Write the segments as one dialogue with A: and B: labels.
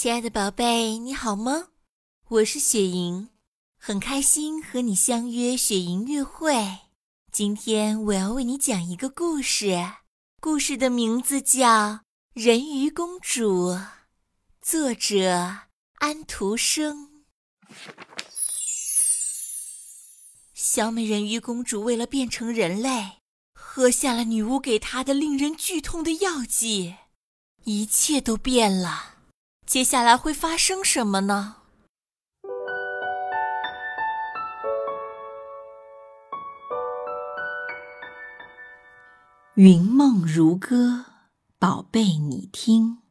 A: 亲爱的宝贝，你好吗？我是雪莹，很开心和你相约雪莹约会。今天我要为你讲一个故事，故事的名字叫《人鱼公主》，作者安徒生。小美人鱼公主为了变成人类，喝下了女巫给她的令人剧痛的药剂，一切都变了。接下来会发生什么呢？
B: 云梦如歌，宝贝，你听。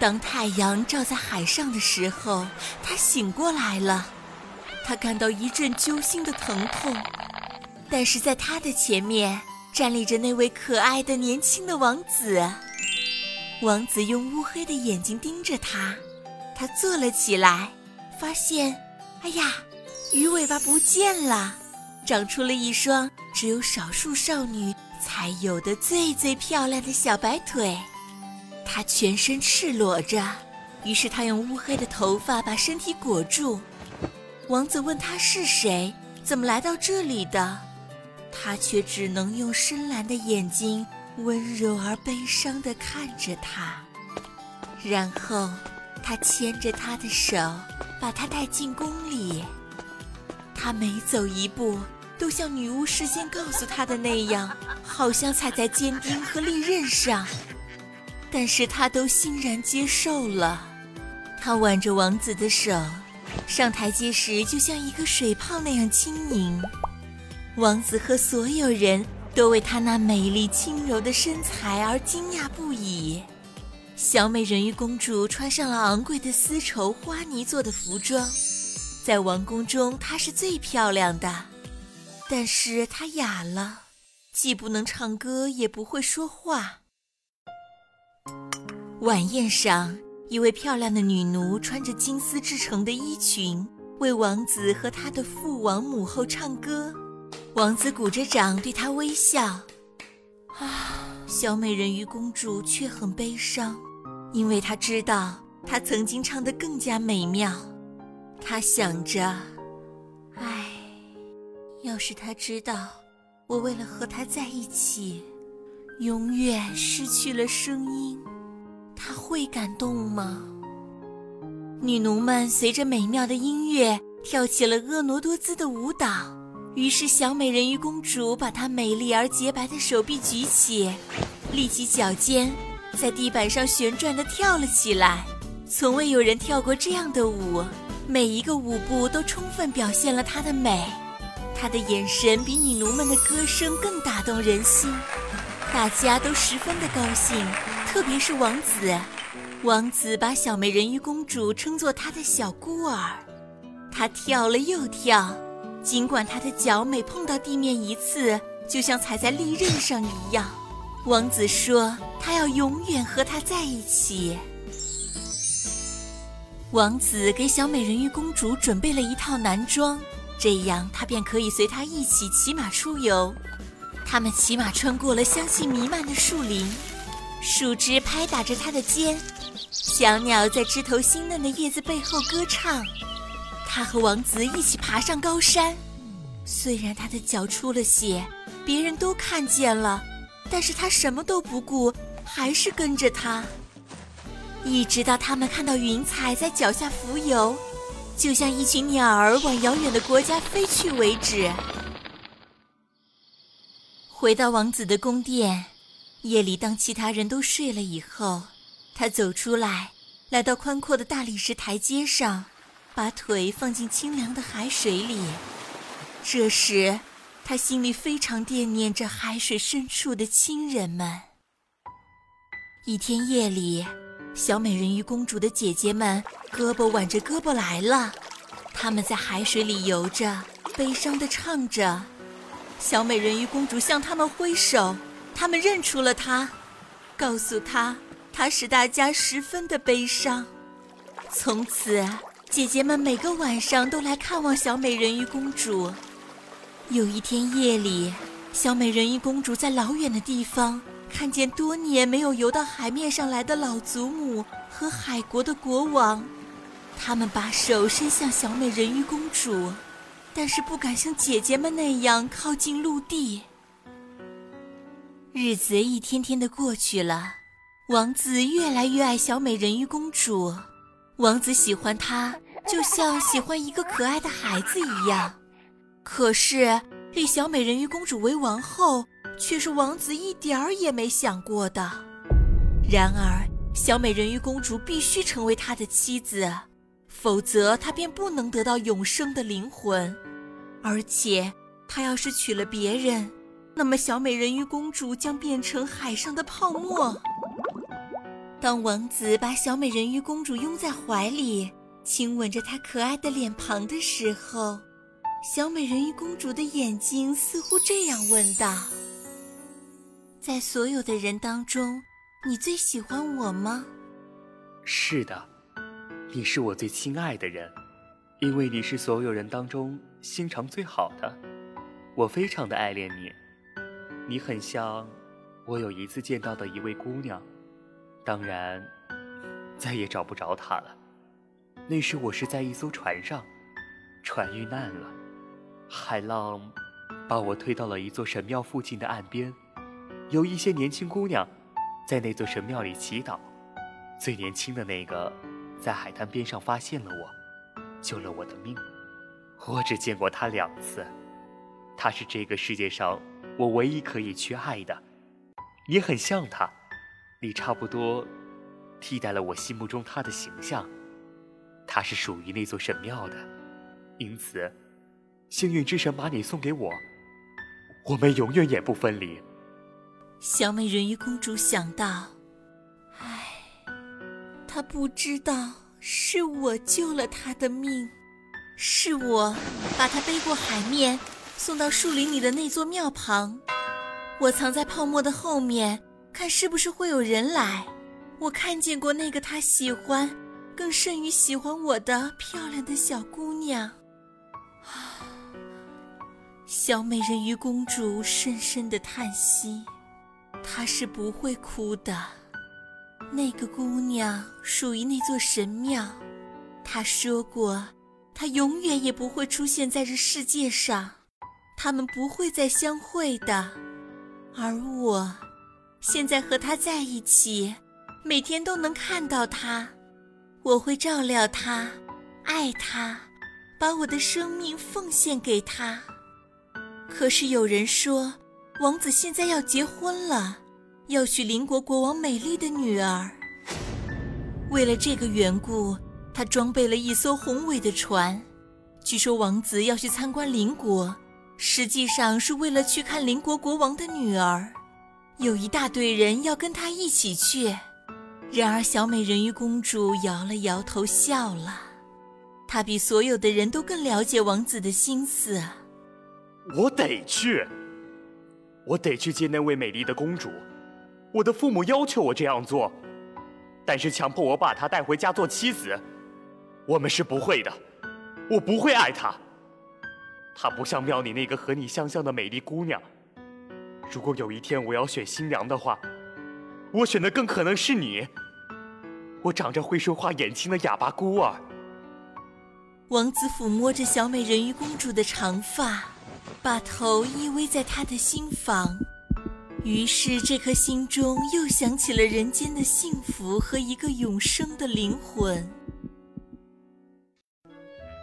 A: 当太阳照在海上的时候，他醒过来了。他感到一阵揪心的疼痛，但是在他的前面站立着那位可爱的年轻的王子。王子用乌黑的眼睛盯着他，他坐了起来，发现，哎呀，鱼尾巴不见了，长出了一双只有少数少女才有的最最漂亮的小白腿。他全身赤裸着，于是他用乌黑的头发把身体裹住。王子问他是谁，怎么来到这里的，他却只能用深蓝的眼睛温柔而悲伤地看着他，然后他牵着他的手，把他带进宫里。他每走一步，都像女巫事先告诉他的那样，好像踩在坚钉和利刃上，但是他都欣然接受了。他挽着王子的手。上台阶时，就像一个水泡那样轻盈。王子和所有人都为她那美丽轻柔的身材而惊讶不已。小美人鱼公主穿上了昂贵的丝绸花呢做的服装，在王宫中她是最漂亮的。但是她哑了，既不能唱歌，也不会说话。晚宴上。一位漂亮的女奴穿着金丝制成的衣裙，为王子和他的父王母后唱歌。王子鼓着掌对她微笑。啊，小美人鱼公主却很悲伤，因为她知道她曾经唱得更加美妙。她想着：唉，要是她知道我为了和他在一起，永远失去了声音。他会感动吗？女奴们随着美妙的音乐跳起了婀娜多姿的舞蹈。于是，小美人鱼公主把她美丽而洁白的手臂举起，立起脚尖，在地板上旋转地跳了起来。从未有人跳过这样的舞，每一个舞步都充分表现了她的美。她的眼神比女奴们的歌声更打动人心，大家都十分的高兴。特别是王子，王子把小美人鱼公主称作他的小孤儿。他跳了又跳，尽管他的脚每碰到地面一次，就像踩在利刃上一样。王子说：“他要永远和她在一起。”王子给小美人鱼公主准备了一套男装，这样她便可以随他一起骑马出游。他们骑马穿过了香气弥漫的树林。树枝拍打着它的肩，小鸟在枝头新嫩的叶子背后歌唱。他和王子一起爬上高山，虽然他的脚出了血，别人都看见了，但是他什么都不顾，还是跟着他，一直到他们看到云彩在脚下浮游，就像一群鸟儿往遥远的国家飞去为止。回到王子的宫殿。夜里，当其他人都睡了以后，他走出来，来到宽阔的大理石台阶上，把腿放进清凉的海水里。这时，他心里非常惦念着海水深处的亲人们。一天夜里，小美人鱼公主的姐姐们胳膊挽着胳膊来了，她们在海水里游着，悲伤地唱着。小美人鱼公主向他们挥手。他们认出了他，告诉他，他使大家十分的悲伤。从此，姐姐们每个晚上都来看望小美人鱼公主。有一天夜里，小美人鱼公主在老远的地方看见多年没有游到海面上来的老祖母和海国的国王，他们把手伸向小美人鱼公主，但是不敢像姐姐们那样靠近陆地。日子一天天的过去了，王子越来越爱小美人鱼公主，王子喜欢她就像喜欢一个可爱的孩子一样。可是立小美人鱼公主为王后，却是王子一点儿也没想过的。然而，小美人鱼公主必须成为他的妻子，否则她便不能得到永生的灵魂。而且，她要是娶了别人，那么，小美人鱼公主将变成海上的泡沫。当王子把小美人鱼公主拥在怀里，亲吻着她可爱的脸庞的时候，小美人鱼公主的眼睛似乎这样问道：“在所有的人当中，你最喜欢我吗？”“
C: 是的，你是我最亲爱的人，因为你是所有人当中心肠最好的。我非常的爱恋你。”你很像我有一次见到的一位姑娘，当然再也找不着她了。那时我是在一艘船上，船遇难了，海浪把我推到了一座神庙附近的岸边，有一些年轻姑娘在那座神庙里祈祷。最年轻的那个在海滩边上发现了我，救了我的命。我只见过她两次，她是这个世界上。我唯一可以去爱的，你很像他，你差不多替代了我心目中他的形象。他是属于那座神庙的，因此，幸运之神把你送给我，我们永远也不分离。
A: 小美人鱼公主想到：“唉，她不知道是我救了她的命，是我把她背过海面。”送到树林里的那座庙旁，我藏在泡沫的后面，看是不是会有人来。我看见过那个他喜欢，更甚于喜欢我的漂亮的小姑娘。小美人鱼公主深深的叹息，她是不会哭的。那个姑娘属于那座神庙，她说过，她永远也不会出现在这世界上。他们不会再相会的，而我，现在和他在一起，每天都能看到他，我会照料他，爱他，把我的生命奉献给他。可是有人说，王子现在要结婚了，要娶邻国国王美丽的女儿。为了这个缘故，他装备了一艘宏伟的船。据说王子要去参观邻国。实际上是为了去看邻国国王的女儿，有一大堆人要跟他一起去。然而，小美人鱼公主摇了摇头，笑了。她比所有的人都更了解王子的心思。
C: 我得去，我得去见那位美丽的公主。我的父母要求我这样做，但是强迫我把她带回家做妻子，我们是不会的。我不会爱她。她不像庙里那个和你相像的美丽姑娘。如果有一天我要选新娘的话，我选的更可能是你。我长着会说话眼睛的哑巴孤儿。
A: 王子抚摸着小美人鱼公主的长发，把头依偎在她的心房。于是这颗心中又想起了人间的幸福和一个永生的灵魂。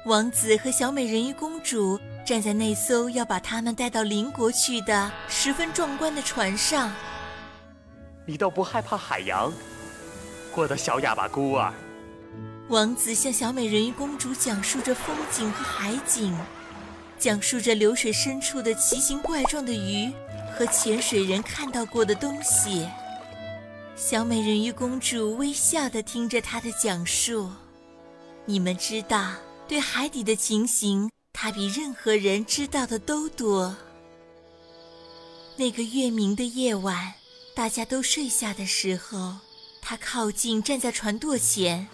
A: 王子和小美人鱼公主。站在那艘要把他们带到邻国去的十分壮观的船上，
C: 你倒不害怕海洋，我的小哑巴孤儿。
A: 王子向小美人鱼公主讲述着风景和海景，讲述着流水深处的奇形怪状的鱼和潜水人看到过的东西。小美人鱼公主微笑地听着他的讲述。你们知道，对海底的情形。他比任何人知道的都多。那个月明的夜晚，大家都睡下的时候，他靠近站在船舵前，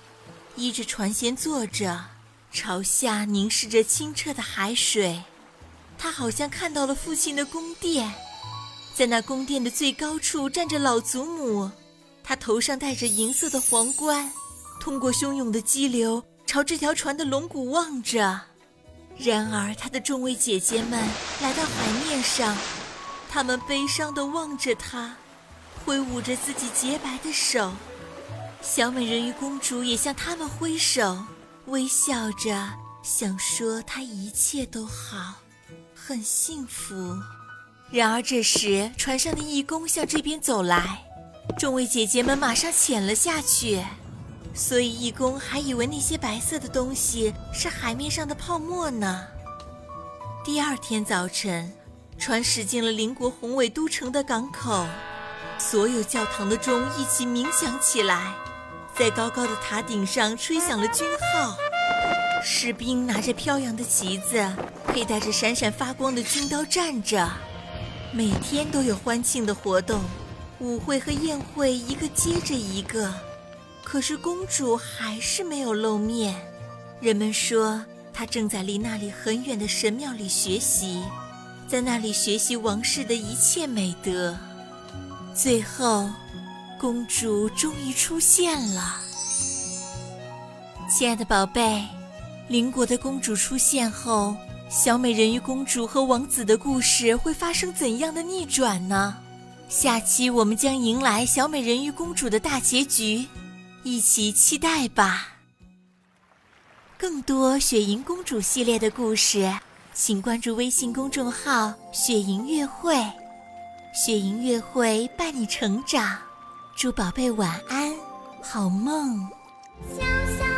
A: 依着船舷坐着，朝下凝视着清澈的海水，他好像看到了父亲的宫殿，在那宫殿的最高处站着老祖母，她头上戴着银色的皇冠，通过汹涌的激流朝这条船的龙骨望着。然而，他的众位姐姐们来到海面上，她们悲伤地望着他，挥舞着自己洁白的手。小美人鱼公主也向他们挥手，微笑着，想说她一切都好，很幸福。然而这时，船上的义工向这边走来，众位姐姐们马上潜了下去。所以，义工还以为那些白色的东西是海面上的泡沫呢。第二天早晨，船驶进了邻国宏伟都城的港口，所有教堂的钟一起鸣响起来，在高高的塔顶上吹响了军号，士兵拿着飘扬的旗子，佩戴着闪闪发光的军刀站着。每天都有欢庆的活动，舞会和宴会一个接着一个。可是公主还是没有露面，人们说她正在离那里很远的神庙里学习，在那里学习王室的一切美德。最后，公主终于出现了。亲爱的宝贝，邻国的公主出现后，小美人鱼公主和王子的故事会发生怎样的逆转呢？下期我们将迎来小美人鱼公主的大结局。一起期待吧！更多雪莹公主系列的故事，请关注微信公众号“雪莹月会”。雪莹月会伴你成长，祝宝贝晚安，好梦。
D: 小小。